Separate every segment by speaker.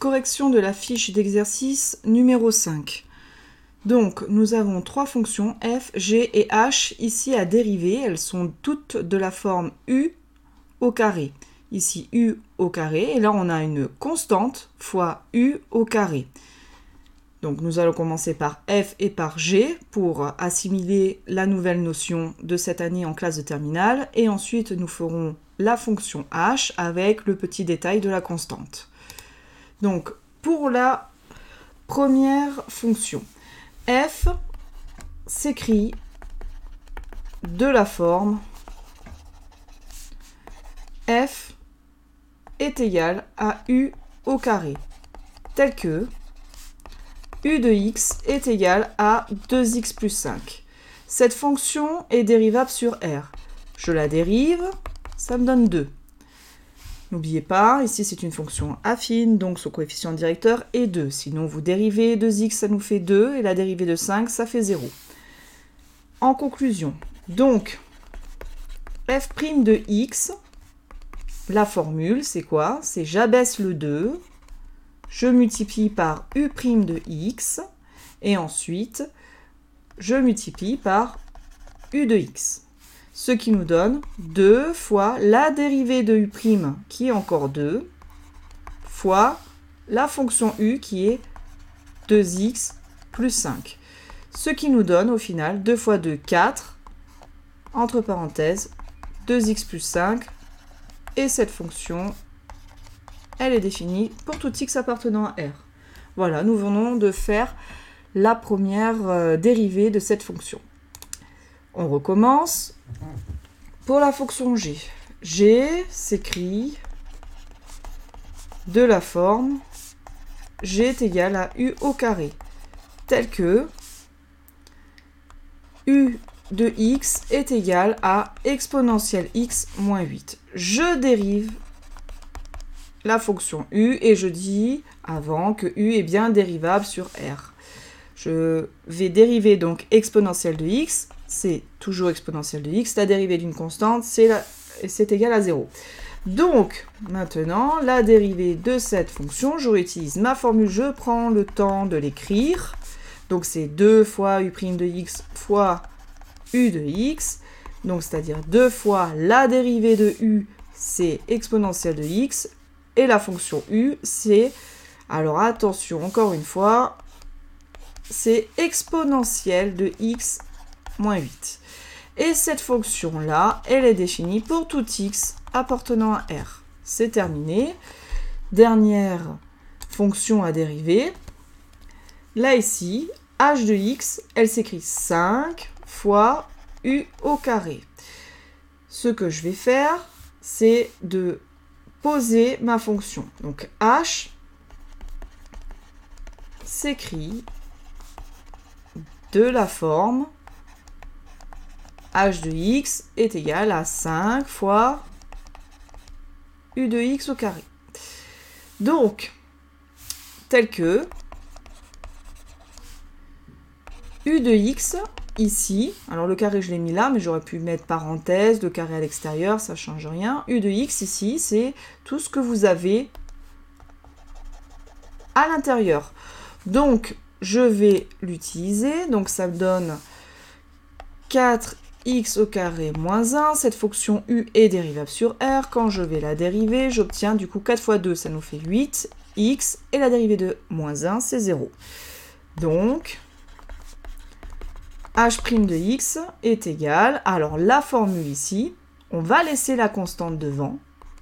Speaker 1: correction de la fiche d'exercice numéro 5. Donc, nous avons trois fonctions f, g et h ici à dériver. Elles sont toutes de la forme u au carré. Ici, u au carré. Et là, on a une constante fois u au carré. Donc, nous allons commencer par f et par g pour assimiler la nouvelle notion de cette année en classe de terminale. Et ensuite, nous ferons la fonction h avec le petit détail de la constante. Donc, pour la première fonction, f s'écrit de la forme f est égal à u au carré, tel que u de x est égal à 2x plus 5. Cette fonction est dérivable sur r. Je la dérive, ça me donne 2. N'oubliez pas, ici c'est une fonction affine, donc son coefficient directeur est 2. Sinon vous dérivez 2x, ça nous fait 2, et la dérivée de 5, ça fait 0. En conclusion, donc, f' de x, la formule, c'est quoi? C'est j'abaisse le 2, je multiplie par u' de x, et ensuite, je multiplie par u de x ce qui nous donne 2 fois la dérivée de u' qui est encore 2, fois la fonction u qui est 2x plus 5. Ce qui nous donne au final 2 fois 2, 4, entre parenthèses, 2x plus 5, et cette fonction, elle est définie pour tout x appartenant à R. Voilà, nous venons de faire la première euh, dérivée de cette fonction. On recommence. Pour la fonction g, g s'écrit de la forme g est égal à u au carré, tel que u de x est égal à exponentielle x moins 8. Je dérive la fonction u et je dis avant que u est bien dérivable sur r. Je vais dériver donc exponentielle de x c'est toujours exponentielle de x. La dérivée d'une constante, c'est égal à 0. Donc, maintenant, la dérivée de cette fonction, je réutilise ma formule, je prends le temps de l'écrire. Donc, c'est 2 fois u' de x fois u de x. Donc, c'est-à-dire 2 fois la dérivée de u, c'est exponentielle de x. Et la fonction u, c'est... Alors, attention, encore une fois, c'est exponentielle de x 8. Et cette fonction-là, elle est définie pour tout x appartenant à R. C'est terminé. Dernière fonction à dériver. Là ici, h de x, elle s'écrit 5 fois u au carré. Ce que je vais faire, c'est de poser ma fonction. Donc h s'écrit de la forme h de x est égal à 5 fois u de x au carré. Donc, tel que u de x, ici, alors le carré je l'ai mis là, mais j'aurais pu mettre parenthèse, le carré à l'extérieur, ça change rien. u de x ici, c'est tout ce que vous avez à l'intérieur. Donc, je vais l'utiliser, donc ça me donne 4 x au carré moins 1. Cette fonction u est dérivable sur r. Quand je vais la dériver, j'obtiens du coup 4 fois 2, ça nous fait 8. x et la dérivée de moins 1, c'est 0. Donc, h' de x est égal, alors la formule ici, on va laisser la constante devant,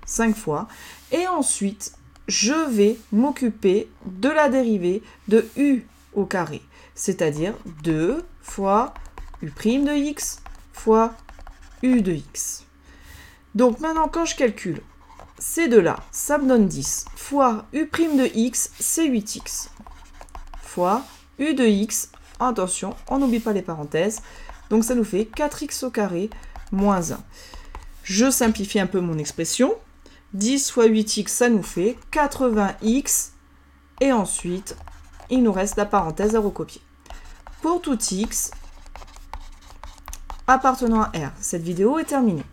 Speaker 1: 5 fois, et ensuite, je vais m'occuper de la dérivée de u au carré, c'est-à-dire 2 fois u' de x fois u de x. Donc maintenant, quand je calcule ces deux-là, ça me donne 10, fois u' de x, c'est 8x, fois u de x, attention, on n'oublie pas les parenthèses, donc ça nous fait 4x au carré moins 1. Je simplifie un peu mon expression. 10 fois 8x, ça nous fait 80x. Et ensuite, il nous reste la parenthèse à recopier. Pour tout x, appartenant à R. Cette vidéo est terminée.